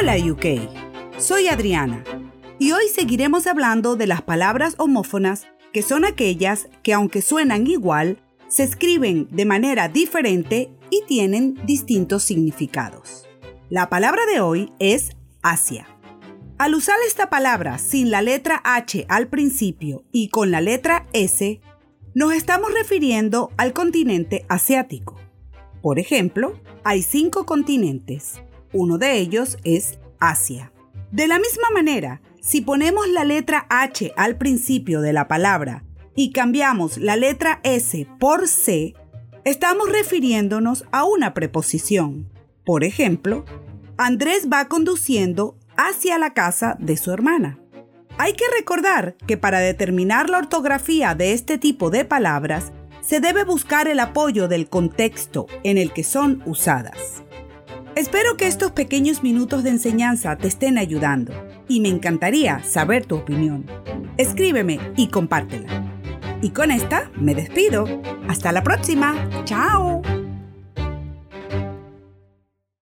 Hola UK, soy Adriana y hoy seguiremos hablando de las palabras homófonas que son aquellas que aunque suenan igual, se escriben de manera diferente y tienen distintos significados. La palabra de hoy es Asia. Al usar esta palabra sin la letra H al principio y con la letra S, nos estamos refiriendo al continente asiático. Por ejemplo, hay cinco continentes. Uno de ellos es Asia. De la misma manera, si ponemos la letra H al principio de la palabra y cambiamos la letra S por C, estamos refiriéndonos a una preposición. Por ejemplo, Andrés va conduciendo hacia la casa de su hermana. Hay que recordar que para determinar la ortografía de este tipo de palabras, se debe buscar el apoyo del contexto en el que son usadas. Espero que estos pequeños minutos de enseñanza te estén ayudando y me encantaría saber tu opinión. Escríbeme y compártela. Y con esta me despido. Hasta la próxima. Chao.